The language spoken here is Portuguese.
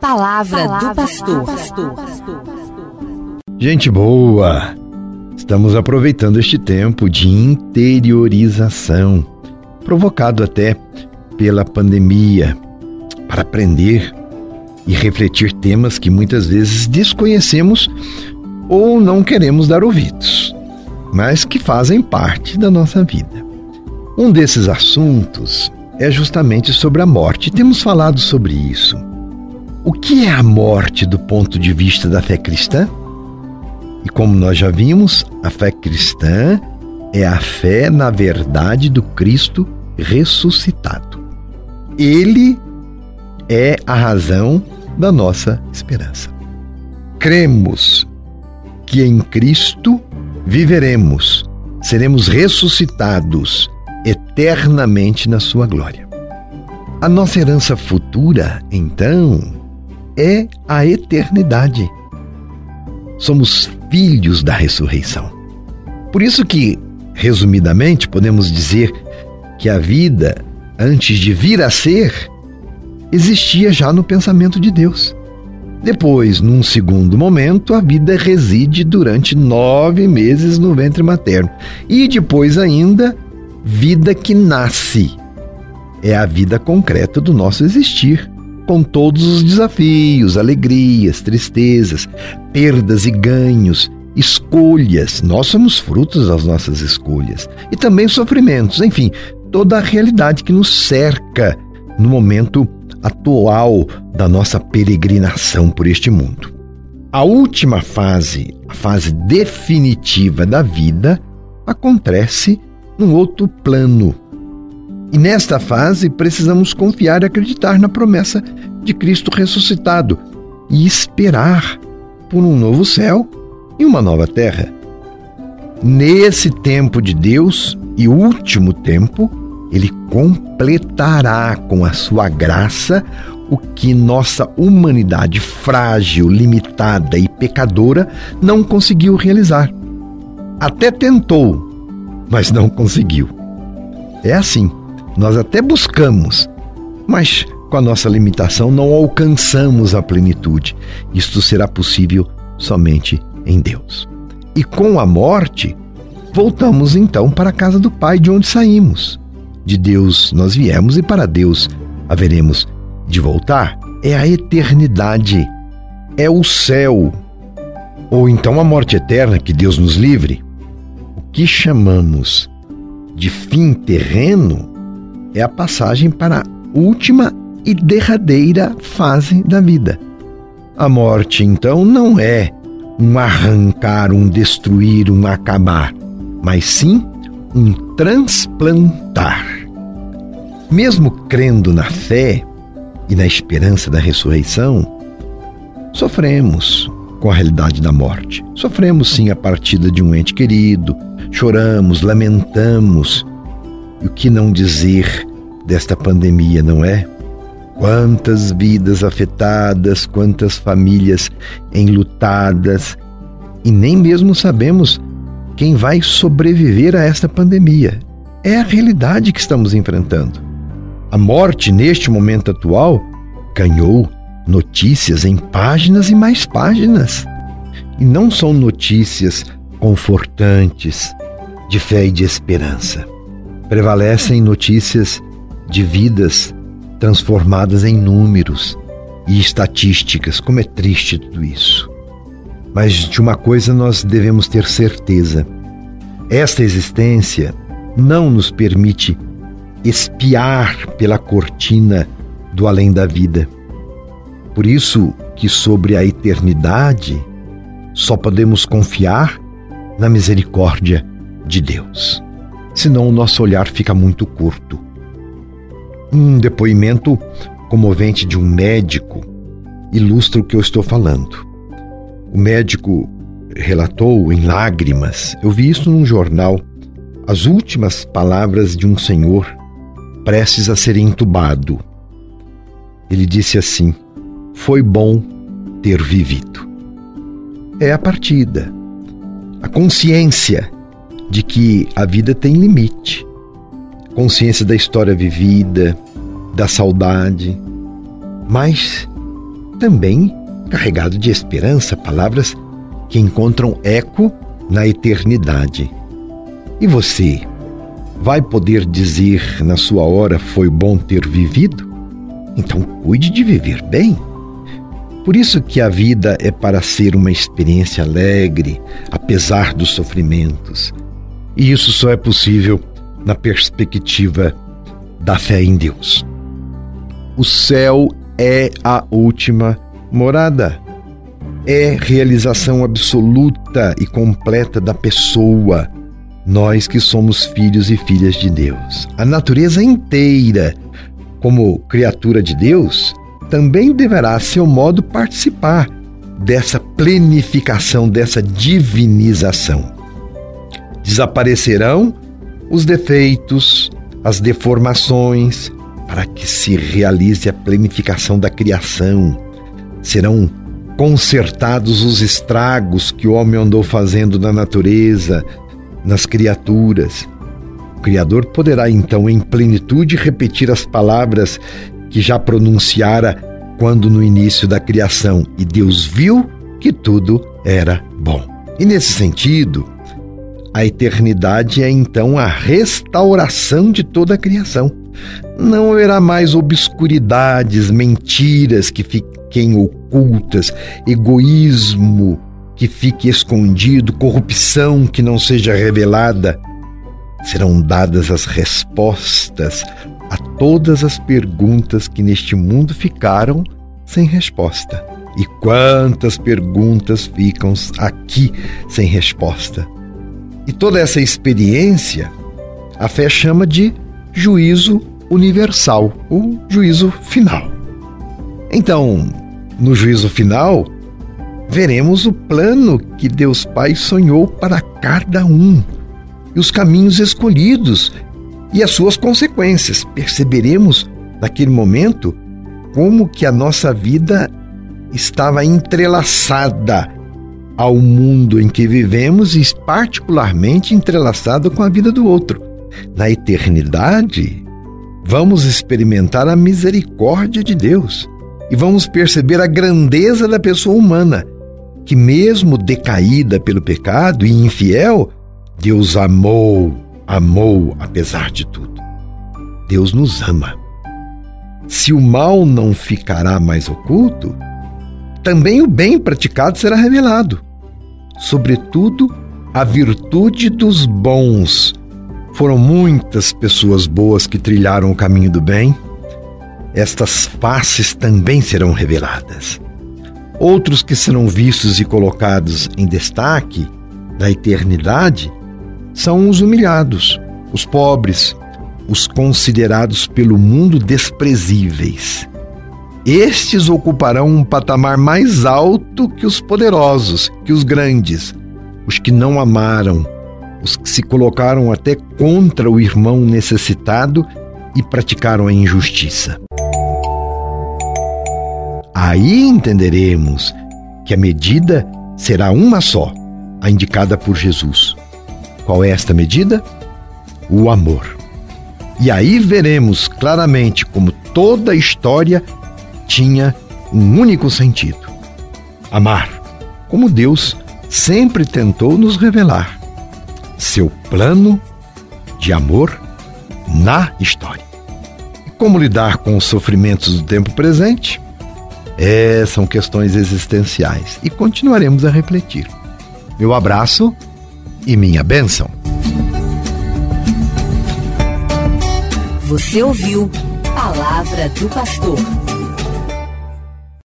Palavra, Palavra do pastor. Gente boa! Estamos aproveitando este tempo de interiorização, provocado até pela pandemia, para aprender e refletir temas que muitas vezes desconhecemos ou não queremos dar ouvidos, mas que fazem parte da nossa vida. Um desses assuntos é justamente sobre a morte. Temos falado sobre isso. O que é a morte do ponto de vista da fé cristã? E como nós já vimos, a fé cristã é a fé na verdade do Cristo ressuscitado. Ele é a razão da nossa esperança. Cremos que em Cristo viveremos, seremos ressuscitados eternamente na sua glória. A nossa herança futura, então, é a eternidade. Somos filhos da ressurreição. Por isso que, resumidamente, podemos dizer que a vida, antes de vir a ser, existia já no pensamento de Deus. Depois, num segundo momento, a vida reside durante nove meses no ventre materno. E depois ainda, vida que nasce. É a vida concreta do nosso existir, com todos os desafios, alegrias, tristezas, perdas e ganhos, escolhas. Nós somos frutos das nossas escolhas. E também sofrimentos, enfim, toda a realidade que nos cerca no momento atual da nossa peregrinação por este mundo. A última fase, a fase definitiva da vida, acontece num outro plano. E nesta fase precisamos confiar e acreditar na promessa de Cristo ressuscitado e esperar por um novo céu e uma nova terra. Nesse tempo de Deus e último tempo, ele completará com a sua graça o que nossa humanidade frágil, limitada e pecadora não conseguiu realizar. Até tentou, mas não conseguiu. É assim, nós até buscamos, mas com a nossa limitação não alcançamos a plenitude. Isto será possível somente em Deus. E com a morte, voltamos então para a casa do Pai de onde saímos. De Deus nós viemos e para Deus haveremos de voltar. É a eternidade, é o céu, ou então a morte eterna, que Deus nos livre. O que chamamos de fim terreno é a passagem para a última e derradeira fase da vida. A morte, então, não é um arrancar, um destruir, um acabar, mas sim um transplantar. Mesmo crendo na fé e na esperança da ressurreição, sofremos com a realidade da morte. Sofremos sim a partida de um ente querido, choramos, lamentamos. E o que não dizer desta pandemia, não é? Quantas vidas afetadas, quantas famílias enlutadas, e nem mesmo sabemos quem vai sobreviver a esta pandemia. É a realidade que estamos enfrentando. A morte, neste momento atual, ganhou notícias em páginas e mais páginas. E não são notícias confortantes, de fé e de esperança. Prevalecem notícias de vidas transformadas em números e estatísticas. Como é triste tudo isso. Mas de uma coisa nós devemos ter certeza: esta existência não nos permite espiar pela cortina do além da vida. Por isso que sobre a eternidade só podemos confiar na misericórdia de Deus. Senão o nosso olhar fica muito curto. Um depoimento comovente de um médico ilustra o que eu estou falando. O médico relatou em lágrimas, eu vi isso num jornal, as últimas palavras de um senhor prestes a ser entubado. Ele disse assim: Foi bom ter vivido. É a partida, a consciência de que a vida tem limite, consciência da história vivida, da saudade, mas também carregado de esperança, palavras que encontram eco na eternidade. E você vai poder dizer na sua hora foi bom ter vivido? Então cuide de viver bem. Por isso que a vida é para ser uma experiência alegre, apesar dos sofrimentos. E isso só é possível na perspectiva da fé em Deus. O céu é a última morada. É realização absoluta e completa da pessoa, nós que somos filhos e filhas de Deus. A natureza inteira, como criatura de Deus, também deverá, a seu modo, participar dessa plenificação, dessa divinização. Desaparecerão os defeitos, as deformações, para que se realize a planificação da criação. Serão consertados os estragos que o homem andou fazendo na natureza, nas criaturas. O Criador poderá então, em plenitude, repetir as palavras que já pronunciara quando no início da criação, e Deus viu que tudo era bom. E nesse sentido, a eternidade é então a restauração de toda a criação. Não haverá mais obscuridades, mentiras que fiquem ocultas, egoísmo que fique escondido, corrupção que não seja revelada. Serão dadas as respostas a todas as perguntas que neste mundo ficaram sem resposta. E quantas perguntas ficam aqui sem resposta? E toda essa experiência, a fé chama de juízo universal, o juízo final. Então, no juízo final, veremos o plano que Deus Pai sonhou para cada um e os caminhos escolhidos e as suas consequências. Perceberemos naquele momento como que a nossa vida estava entrelaçada ao mundo em que vivemos e particularmente entrelaçado com a vida do outro. Na eternidade, vamos experimentar a misericórdia de Deus e vamos perceber a grandeza da pessoa humana, que mesmo decaída pelo pecado e infiel, Deus amou, amou apesar de tudo. Deus nos ama. Se o mal não ficará mais oculto, também o bem praticado será revelado sobretudo, a virtude dos bons. Foram muitas pessoas boas que trilharam o caminho do bem. Estas faces também serão reveladas. Outros que serão vistos e colocados em destaque da eternidade são os humilhados, os pobres, os considerados pelo mundo desprezíveis. Estes ocuparão um patamar mais alto que os poderosos, que os grandes, os que não amaram, os que se colocaram até contra o irmão necessitado e praticaram a injustiça. Aí entenderemos que a medida será uma só, a indicada por Jesus. Qual é esta medida? O amor. E aí veremos claramente como toda a história tinha um único sentido: amar, como Deus sempre tentou nos revelar seu plano de amor na história. E como lidar com os sofrimentos do tempo presente? É, são questões existenciais e continuaremos a refletir. Meu abraço e minha bênção. Você ouviu Palavra do Pastor.